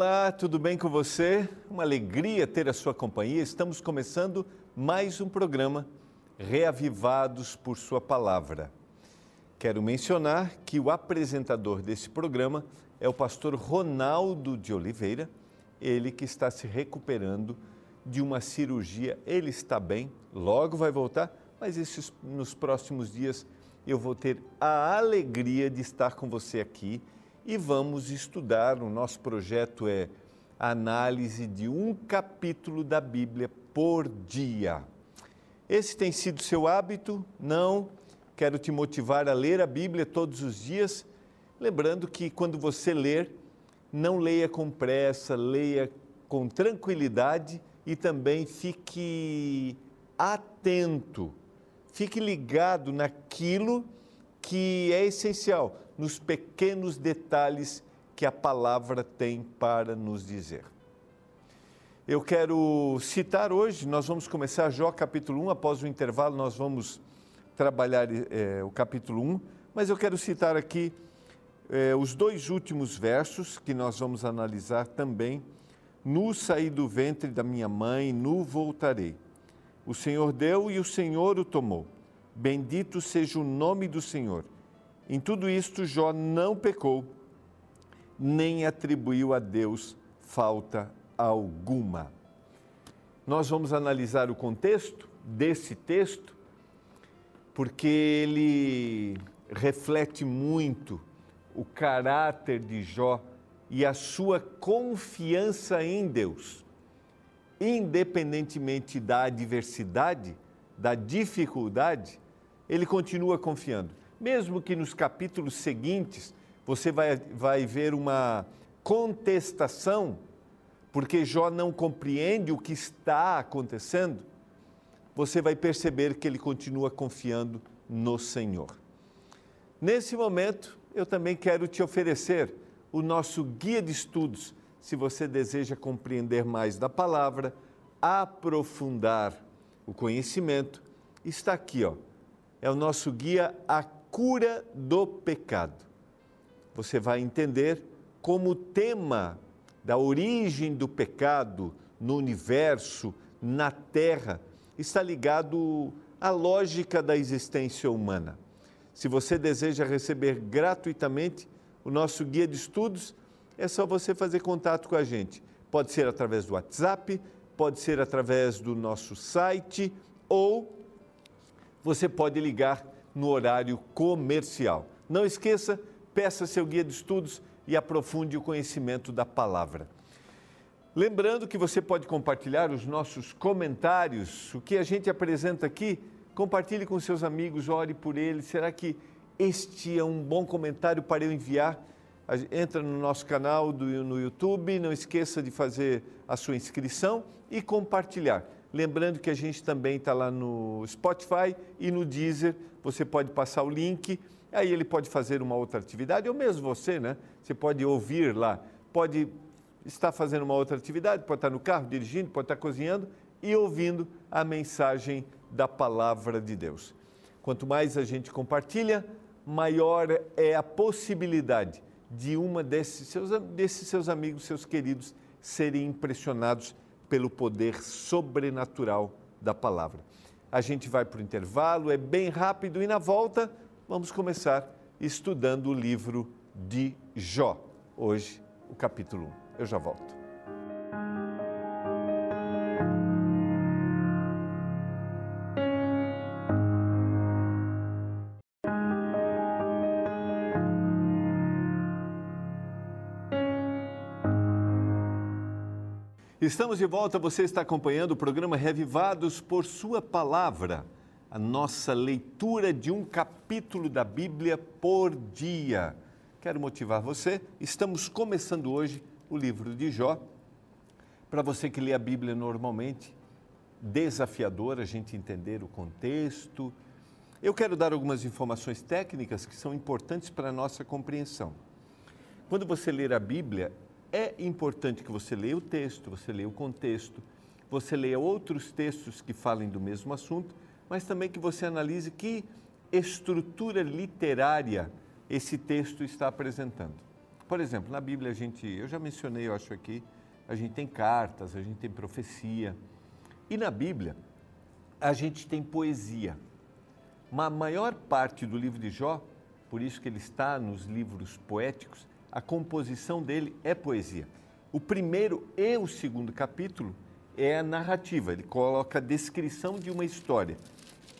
Olá, tudo bem com você? Uma alegria ter a sua companhia. Estamos começando mais um programa Reavivados por Sua Palavra. Quero mencionar que o apresentador desse programa é o pastor Ronaldo de Oliveira, ele que está se recuperando de uma cirurgia. Ele está bem, logo vai voltar, mas esses, nos próximos dias eu vou ter a alegria de estar com você aqui e vamos estudar. O nosso projeto é análise de um capítulo da Bíblia por dia. Esse tem sido seu hábito? Não. Quero te motivar a ler a Bíblia todos os dias, lembrando que quando você ler, não leia com pressa, leia com tranquilidade e também fique atento, fique ligado naquilo que é essencial, nos pequenos detalhes que a palavra tem para nos dizer. Eu quero citar hoje, nós vamos começar Jó capítulo 1, após o intervalo nós vamos trabalhar é, o capítulo 1, mas eu quero citar aqui é, os dois últimos versos que nós vamos analisar também Nu saí do ventre da minha mãe, nu voltarei. O Senhor deu e o Senhor o tomou. Bendito seja o nome do Senhor. Em tudo isto, Jó não pecou, nem atribuiu a Deus falta alguma. Nós vamos analisar o contexto desse texto, porque ele reflete muito o caráter de Jó e a sua confiança em Deus, independentemente da adversidade, da dificuldade, ele continua confiando. Mesmo que nos capítulos seguintes você vai, vai ver uma contestação, porque Jó não compreende o que está acontecendo, você vai perceber que ele continua confiando no Senhor. Nesse momento, eu também quero te oferecer o nosso guia de estudos, se você deseja compreender mais da palavra, aprofundar o conhecimento, está aqui, ó. É o nosso guia A Cura do Pecado. Você vai entender como o tema da origem do pecado no universo, na terra, está ligado à lógica da existência humana. Se você deseja receber gratuitamente o nosso guia de estudos, é só você fazer contato com a gente. Pode ser através do WhatsApp, pode ser através do nosso site ou você pode ligar no horário comercial. Não esqueça, peça seu guia de estudos e aprofunde o conhecimento da palavra. Lembrando que você pode compartilhar os nossos comentários, o que a gente apresenta aqui, compartilhe com seus amigos, ore por eles. Será que este é um bom comentário para eu enviar. Entra no nosso canal do, no YouTube, não esqueça de fazer a sua inscrição e compartilhar. Lembrando que a gente também está lá no Spotify e no Deezer, você pode passar o link, aí ele pode fazer uma outra atividade, ou mesmo você, né? Você pode ouvir lá, pode estar fazendo uma outra atividade, pode estar no carro dirigindo, pode estar cozinhando e ouvindo a mensagem da palavra de Deus. Quanto mais a gente compartilha, maior é a possibilidade de uma desses seus, desses seus amigos, seus queridos, serem impressionados pelo poder sobrenatural da palavra. A gente vai para o intervalo, é bem rápido e na volta vamos começar estudando o livro de Jó. Hoje, o capítulo 1. Eu já volto. Estamos de volta, você está acompanhando o programa Revivados por Sua Palavra, a nossa leitura de um capítulo da Bíblia por dia. Quero motivar você, estamos começando hoje o livro de Jó. Para você que lê a Bíblia normalmente, desafiador a gente entender o contexto. Eu quero dar algumas informações técnicas que são importantes para a nossa compreensão. Quando você ler a Bíblia, é importante que você leia o texto, você leia o contexto, você leia outros textos que falem do mesmo assunto, mas também que você analise que estrutura literária esse texto está apresentando. Por exemplo, na Bíblia a gente, eu já mencionei, eu acho aqui, a gente tem cartas, a gente tem profecia. E na Bíblia a gente tem poesia. Uma maior parte do livro de Jó, por isso que ele está nos livros poéticos, a composição dele é poesia. O primeiro e o segundo capítulo é a narrativa, ele coloca a descrição de uma história.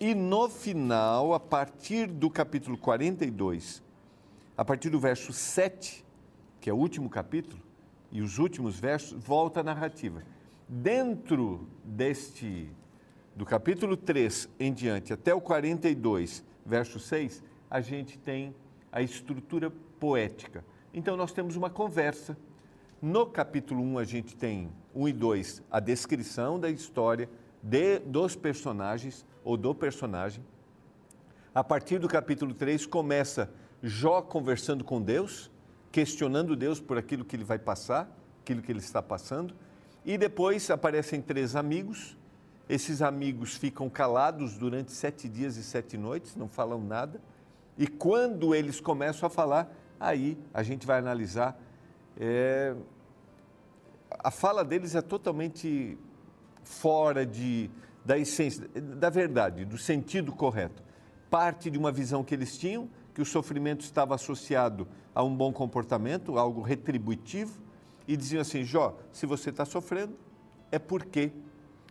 E no final, a partir do capítulo 42, a partir do verso 7, que é o último capítulo, e os últimos versos, volta a narrativa. Dentro deste, do capítulo 3 em diante, até o 42, verso 6, a gente tem a estrutura poética. Então, nós temos uma conversa. No capítulo 1, a gente tem 1 e 2, a descrição da história de, dos personagens ou do personagem. A partir do capítulo 3, começa Jó conversando com Deus, questionando Deus por aquilo que ele vai passar, aquilo que ele está passando. E depois aparecem três amigos. Esses amigos ficam calados durante sete dias e sete noites, não falam nada. E quando eles começam a falar, aí a gente vai analisar. É... A fala deles é totalmente fora de, da essência, da verdade, do sentido correto. Parte de uma visão que eles tinham que o sofrimento estava associado a um bom comportamento, algo retributivo, e diziam assim: Jó, se você está sofrendo, é porque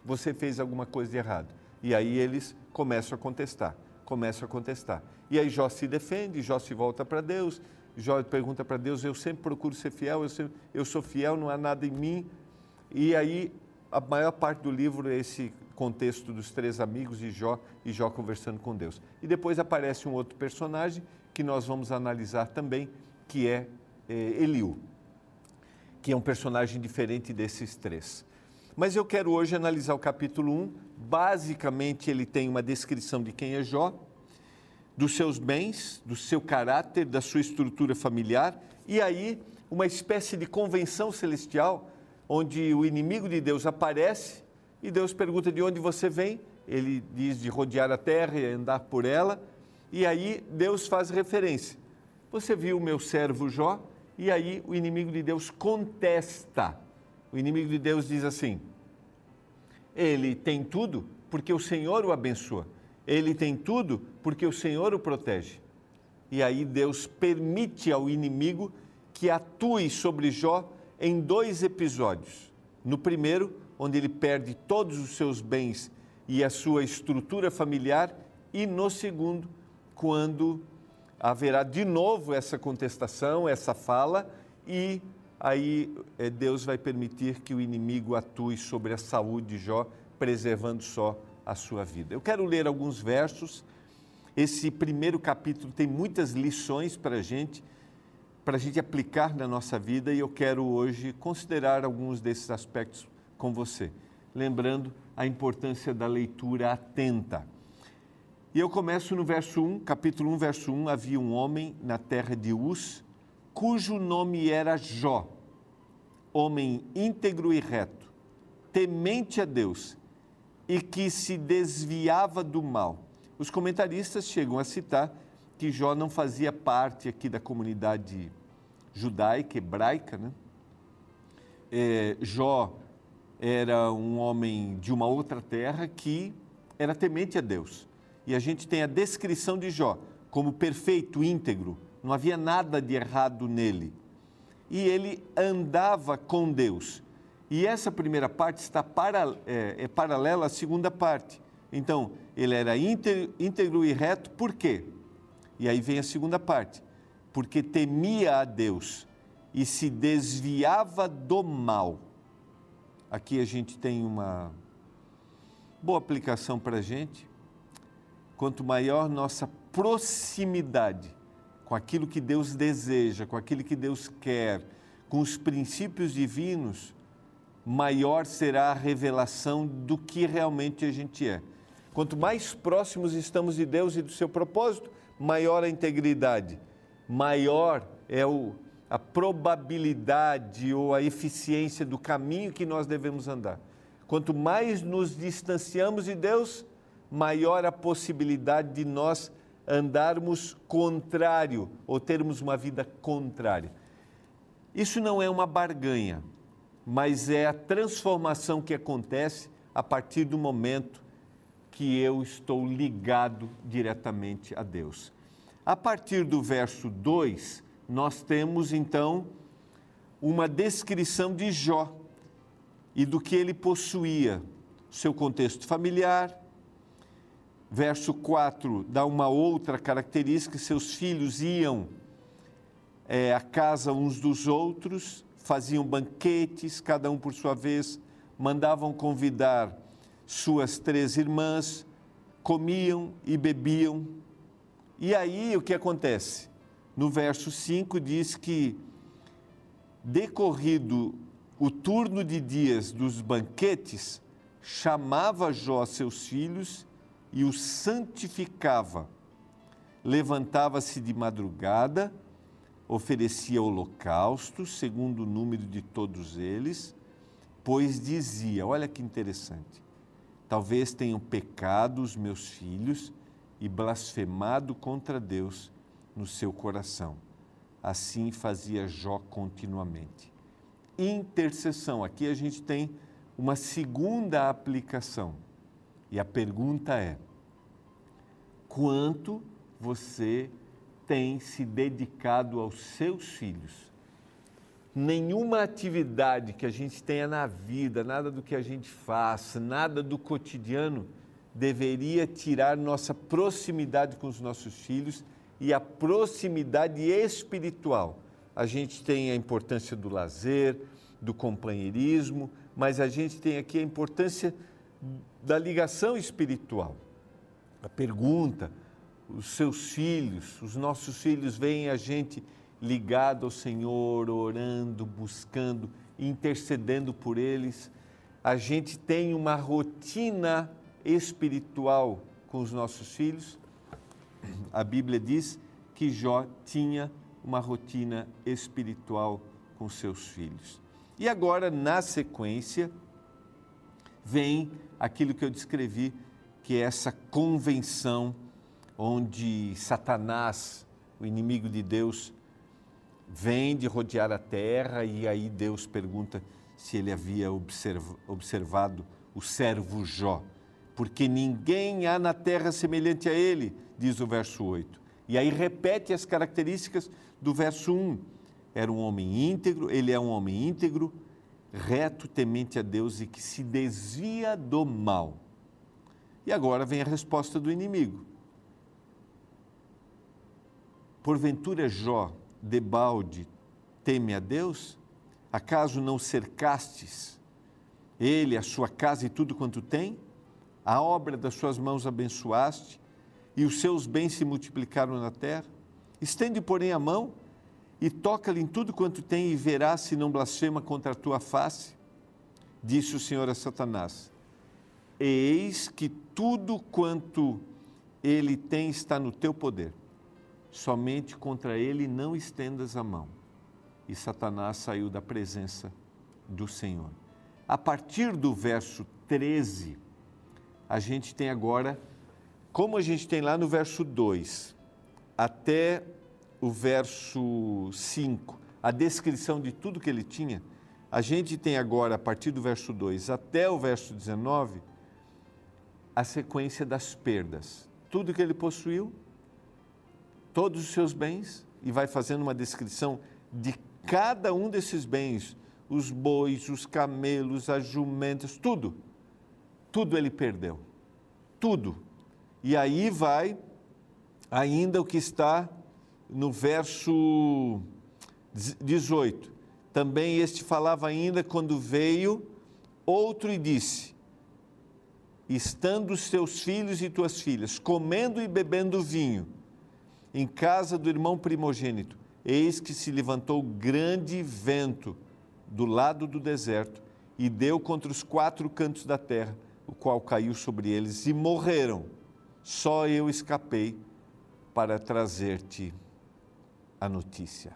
você fez alguma coisa de errado. E aí eles começam a contestar, começam a contestar. E aí Jó se defende, Jó se volta para Deus, Jó pergunta para Deus: Eu sempre procuro ser fiel, eu, sempre, eu sou fiel, não há nada em mim. E aí a maior parte do livro é esse contexto dos três amigos de Jó e Jó conversando com Deus. E depois aparece um outro personagem que nós vamos analisar também, que é, é Eliú, que é um personagem diferente desses três. Mas eu quero hoje analisar o capítulo 1. Basicamente, ele tem uma descrição de quem é Jó, dos seus bens, do seu caráter, da sua estrutura familiar, e aí uma espécie de convenção celestial, onde o inimigo de Deus aparece e Deus pergunta de onde você vem. Ele diz de rodear a terra e andar por ela. E aí Deus faz referência. Você viu o meu servo Jó? E aí o inimigo de Deus contesta. O inimigo de Deus diz assim: Ele tem tudo porque o Senhor o abençoa. Ele tem tudo porque o Senhor o protege. E aí Deus permite ao inimigo que atue sobre Jó em dois episódios. No primeiro, onde ele perde todos os seus bens e a sua estrutura familiar, e no segundo, quando haverá de novo essa contestação, essa fala, e aí é, Deus vai permitir que o inimigo atue sobre a saúde de Jó, preservando só a sua vida. Eu quero ler alguns versos. Esse primeiro capítulo tem muitas lições para a gente, para a gente aplicar na nossa vida, e eu quero hoje considerar alguns desses aspectos com você, lembrando a importância da leitura atenta. E eu começo no verso 1, capítulo 1, verso 1. Havia um homem na terra de Uz, cujo nome era Jó, homem íntegro e reto, temente a Deus e que se desviava do mal. Os comentaristas chegam a citar que Jó não fazia parte aqui da comunidade judaica, hebraica, né? É, Jó era um homem de uma outra terra que era temente a Deus. E a gente tem a descrição de Jó como perfeito, íntegro, não havia nada de errado nele. E ele andava com Deus. E essa primeira parte está para, é, é paralela à segunda parte. Então, ele era íntegro, e reto, por quê? E aí vem a segunda parte. Porque temia a Deus e se desviava do mal. Aqui a gente tem uma boa aplicação para a gente quanto maior nossa proximidade com aquilo que Deus deseja, com aquilo que Deus quer, com os princípios divinos, maior será a revelação do que realmente a gente é. Quanto mais próximos estamos de Deus e do seu propósito, maior a integridade, maior é o, a probabilidade ou a eficiência do caminho que nós devemos andar. Quanto mais nos distanciamos de Deus, maior a possibilidade de nós andarmos contrário ou termos uma vida contrária. Isso não é uma barganha, mas é a transformação que acontece a partir do momento que eu estou ligado diretamente a Deus. A partir do verso 2, nós temos então uma descrição de Jó e do que ele possuía, seu contexto familiar. Verso 4 dá uma outra característica: seus filhos iam é, à casa uns dos outros, faziam banquetes, cada um por sua vez, mandavam convidar suas três irmãs, comiam e bebiam. E aí o que acontece? No verso 5 diz que, decorrido o turno de dias dos banquetes, chamava Jó seus filhos e os santificava. Levantava-se de madrugada, oferecia holocaustos, segundo o número de todos eles, pois dizia: Olha que interessante, talvez tenham pecado os meus filhos e blasfemado contra Deus no seu coração. Assim fazia Jó continuamente. Intercessão, aqui a gente tem uma segunda aplicação. E a pergunta é: quanto você tem se dedicado aos seus filhos? nenhuma atividade que a gente tenha na vida, nada do que a gente faça, nada do cotidiano deveria tirar nossa proximidade com os nossos filhos e a proximidade espiritual. A gente tem a importância do lazer, do companheirismo, mas a gente tem aqui a importância da ligação espiritual. A pergunta: os seus filhos, os nossos filhos veem a gente ligado ao Senhor, orando, buscando, intercedendo por eles. A gente tem uma rotina espiritual com os nossos filhos. A Bíblia diz que Jó tinha uma rotina espiritual com seus filhos. E agora, na sequência, vem aquilo que eu descrevi, que é essa convenção onde Satanás, o inimigo de Deus, vem de rodear a terra e aí Deus pergunta se ele havia observado o servo Jó. Porque ninguém há na terra semelhante a ele, diz o verso 8. E aí repete as características do verso 1. Era um homem íntegro, ele é um homem íntegro, reto, temente a Deus e que se desvia do mal. E agora vem a resposta do inimigo. Porventura Jó debalde teme a Deus? Acaso não cercastes ele, a sua casa e tudo quanto tem? A obra das suas mãos abençoaste e os seus bens se multiplicaram na terra? Estende, porém, a mão e toca-lhe em tudo quanto tem e verás se não blasfema contra a tua face? Disse o Senhor a Satanás: Eis que tudo quanto ele tem está no teu poder somente contra ele não estendas a mão. E Satanás saiu da presença do Senhor. A partir do verso 13, a gente tem agora, como a gente tem lá no verso 2, até o verso 5, a descrição de tudo que ele tinha, a gente tem agora, a partir do verso 2 até o verso 19, a sequência das perdas. Tudo que ele possuiu, todos os seus bens e vai fazendo uma descrição de cada um desses bens, os bois, os camelos, as jumentas, tudo. Tudo ele perdeu. Tudo. E aí vai ainda o que está no verso 18. Também este falava ainda quando veio outro e disse: Estando os teus filhos e tuas filhas comendo e bebendo vinho, em casa do irmão primogênito, eis que se levantou grande vento do lado do deserto e deu contra os quatro cantos da terra, o qual caiu sobre eles e morreram. Só eu escapei para trazer-te a notícia.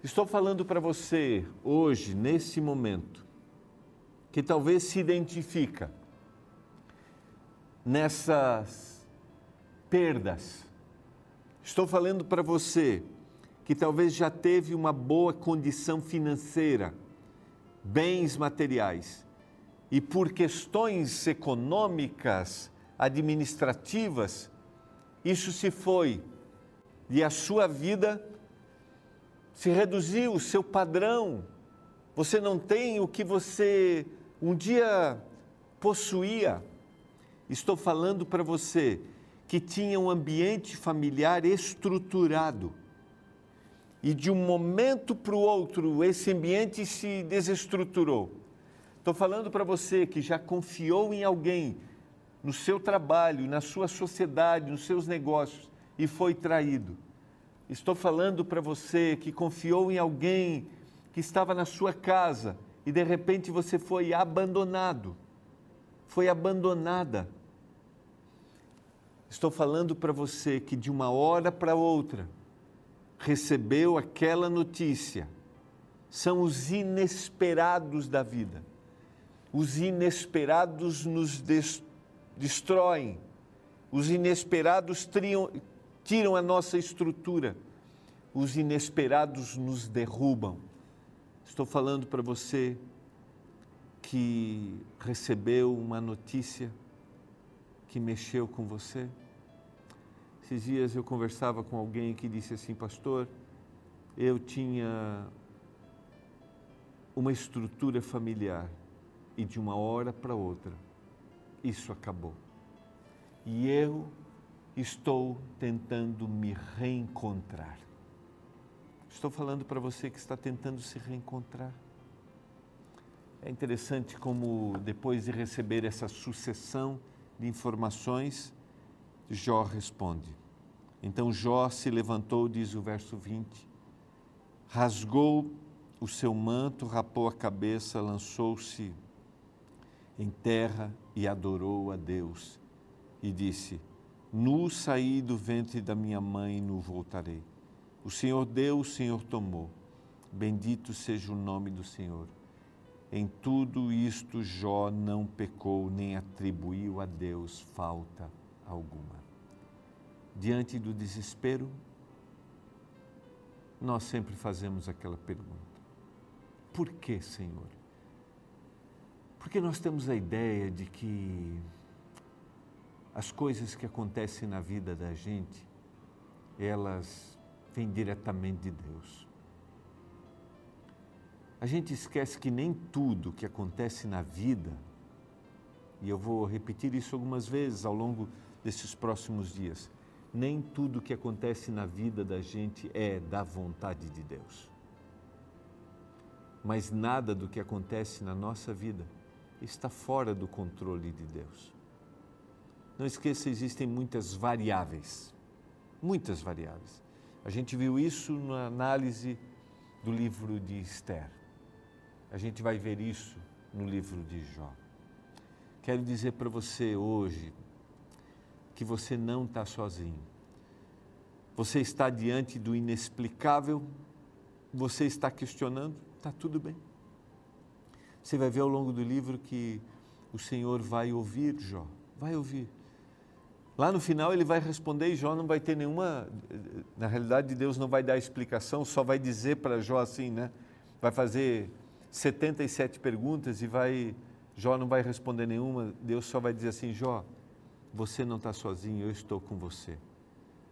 Estou falando para você hoje, nesse momento, que talvez se identifica nessas perdas. Estou falando para você que talvez já teve uma boa condição financeira, bens materiais, e por questões econômicas, administrativas, isso se foi e a sua vida se reduziu, o seu padrão. Você não tem o que você um dia possuía. Estou falando para você que tinha um ambiente familiar estruturado. E de um momento para o outro, esse ambiente se desestruturou. Estou falando para você que já confiou em alguém no seu trabalho, na sua sociedade, nos seus negócios e foi traído. Estou falando para você que confiou em alguém que estava na sua casa e de repente você foi abandonado, foi abandonada. Estou falando para você que de uma hora para outra recebeu aquela notícia. São os inesperados da vida. Os inesperados nos destroem os inesperados triam, tiram a nossa estrutura, os inesperados nos derrubam. Estou falando para você que recebeu uma notícia que mexeu com você. Esses dias eu conversava com alguém que disse assim, pastor, eu tinha uma estrutura familiar e de uma hora para outra isso acabou. E eu estou tentando me reencontrar. Estou falando para você que está tentando se reencontrar. É interessante como, depois de receber essa sucessão de informações, Jó responde. Então Jó se levantou, diz o verso 20, rasgou o seu manto, rapou a cabeça, lançou-se em terra e adorou a Deus e disse: Nu saí do ventre da minha mãe e nu voltarei. O Senhor deu, o Senhor tomou. Bendito seja o nome do Senhor. Em tudo isto Jó não pecou nem atribuiu a Deus falta alguma. Diante do desespero, nós sempre fazemos aquela pergunta: Por que, Senhor? Porque nós temos a ideia de que as coisas que acontecem na vida da gente, elas vêm diretamente de Deus. A gente esquece que nem tudo que acontece na vida, e eu vou repetir isso algumas vezes ao longo desses próximos dias, nem tudo que acontece na vida da gente é da vontade de Deus. Mas nada do que acontece na nossa vida está fora do controle de Deus. Não esqueça, existem muitas variáveis, muitas variáveis. A gente viu isso na análise do livro de Esther. A gente vai ver isso no livro de Jó. Quero dizer para você hoje que você não está sozinho. Você está diante do inexplicável, você está questionando, está tudo bem. Você vai ver ao longo do livro que o Senhor vai ouvir Jó, vai ouvir. Lá no final ele vai responder e Jó não vai ter nenhuma. Na realidade, Deus não vai dar explicação, só vai dizer para Jó assim, né? Vai fazer 77 perguntas e vai. Jó não vai responder nenhuma, Deus só vai dizer assim: Jó, você não está sozinho, eu estou com você.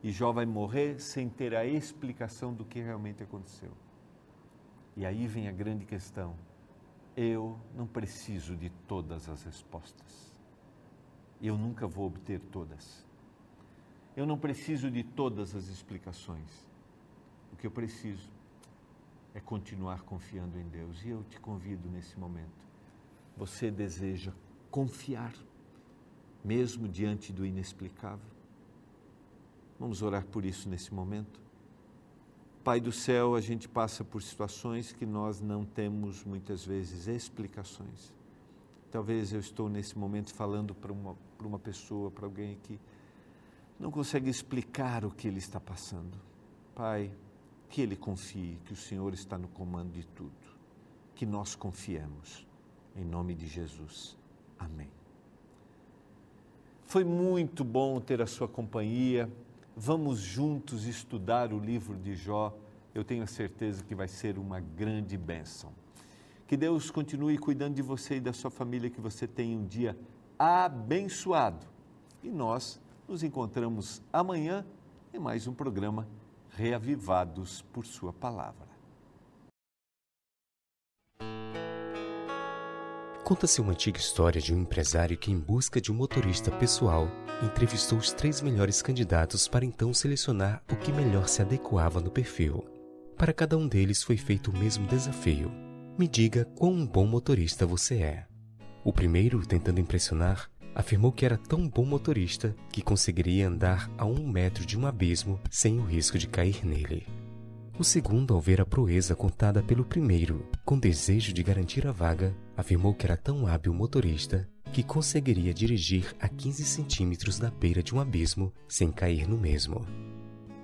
E Jó vai morrer sem ter a explicação do que realmente aconteceu. E aí vem a grande questão eu não preciso de todas as respostas. Eu nunca vou obter todas. Eu não preciso de todas as explicações. O que eu preciso é continuar confiando em Deus. E eu te convido nesse momento. Você deseja confiar, mesmo diante do inexplicável? Vamos orar por isso nesse momento. Pai do céu, a gente passa por situações que nós não temos muitas vezes explicações. Talvez eu estou nesse momento falando para uma, para uma pessoa, para alguém que não consegue explicar o que ele está passando. Pai, que ele confie que o Senhor está no comando de tudo. Que nós confiemos. Em nome de Jesus. Amém. Foi muito bom ter a sua companhia. Vamos juntos estudar o livro de Jó. eu tenho a certeza que vai ser uma grande bênção. Que Deus continue cuidando de você e da sua família, que você tenha um dia abençoado. E nós nos encontramos amanhã em mais um programa Reavivados por Sua Palavra. Conta-se uma antiga história de um empresário que, em busca de um motorista pessoal, entrevistou os três melhores candidatos para então selecionar o que melhor se adequava no perfil. Para cada um deles foi feito o mesmo desafio: me diga quão bom motorista você é. O primeiro, tentando impressionar, afirmou que era tão bom motorista que conseguiria andar a um metro de um abismo sem o risco de cair nele. O segundo, ao ver a proeza contada pelo primeiro, com desejo de garantir a vaga, afirmou que era tão hábil motorista que conseguiria dirigir a 15 centímetros da beira de um abismo sem cair no mesmo.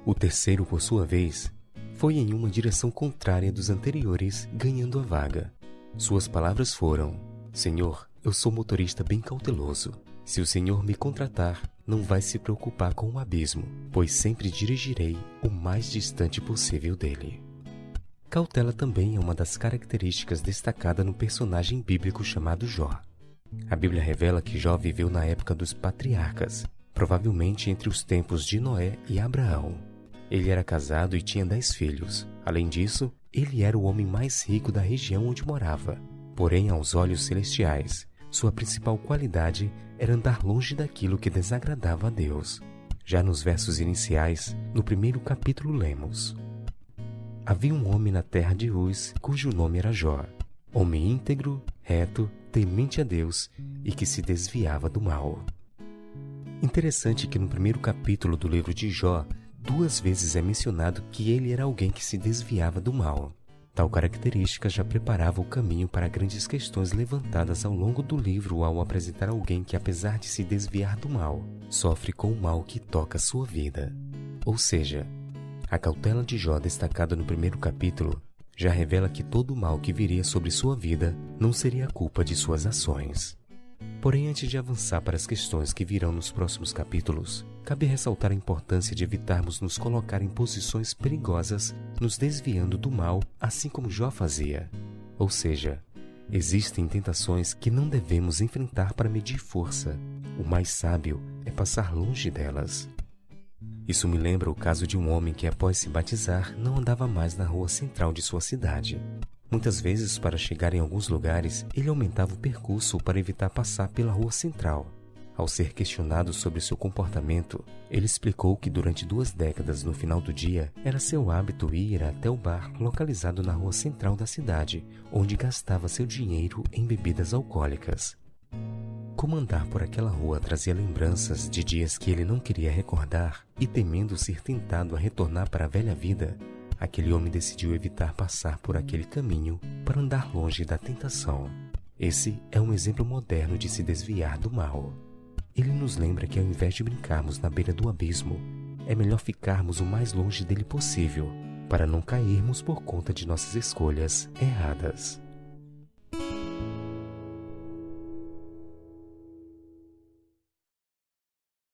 O terceiro, por sua vez, foi em uma direção contrária dos anteriores, ganhando a vaga. Suas palavras foram: Senhor, eu sou motorista bem cauteloso. Se o Senhor me contratar, não vai se preocupar com o abismo, pois sempre dirigirei o mais distante possível dele. Cautela também é uma das características destacada no personagem bíblico chamado Jó. A Bíblia revela que Jó viveu na época dos patriarcas, provavelmente entre os tempos de Noé e Abraão. Ele era casado e tinha dez filhos. Além disso, ele era o homem mais rico da região onde morava. Porém, aos olhos celestiais, sua principal qualidade era andar longe daquilo que desagradava a Deus. Já nos versos iniciais, no primeiro capítulo, lemos: Havia um homem na terra de Uz, cujo nome era Jó, homem íntegro, reto, temente a Deus e que se desviava do mal. Interessante que no primeiro capítulo do livro de Jó, duas vezes é mencionado que ele era alguém que se desviava do mal. Tal característica já preparava o caminho para grandes questões levantadas ao longo do livro ao apresentar alguém que, apesar de se desviar do mal, sofre com o mal que toca sua vida. Ou seja, a cautela de Jó destacada no primeiro capítulo já revela que todo o mal que viria sobre sua vida não seria culpa de suas ações. Porém, antes de avançar para as questões que virão nos próximos capítulos, cabe ressaltar a importância de evitarmos nos colocar em posições perigosas, nos desviando do mal, assim como Jó fazia. Ou seja, existem tentações que não devemos enfrentar para medir força. O mais sábio é passar longe delas. Isso me lembra o caso de um homem que, após se batizar, não andava mais na rua central de sua cidade. Muitas vezes, para chegar em alguns lugares, ele aumentava o percurso para evitar passar pela rua central. Ao ser questionado sobre seu comportamento, ele explicou que durante duas décadas no final do dia era seu hábito ir até o bar localizado na rua central da cidade, onde gastava seu dinheiro em bebidas alcoólicas. Como andar por aquela rua trazia lembranças de dias que ele não queria recordar e temendo ser tentado a retornar para a velha vida, aquele homem decidiu evitar passar por aquele caminho para andar longe da tentação. Esse é um exemplo moderno de se desviar do mal. Ele nos lembra que ao invés de brincarmos na beira do abismo, é melhor ficarmos o mais longe dele possível, para não cairmos por conta de nossas escolhas erradas.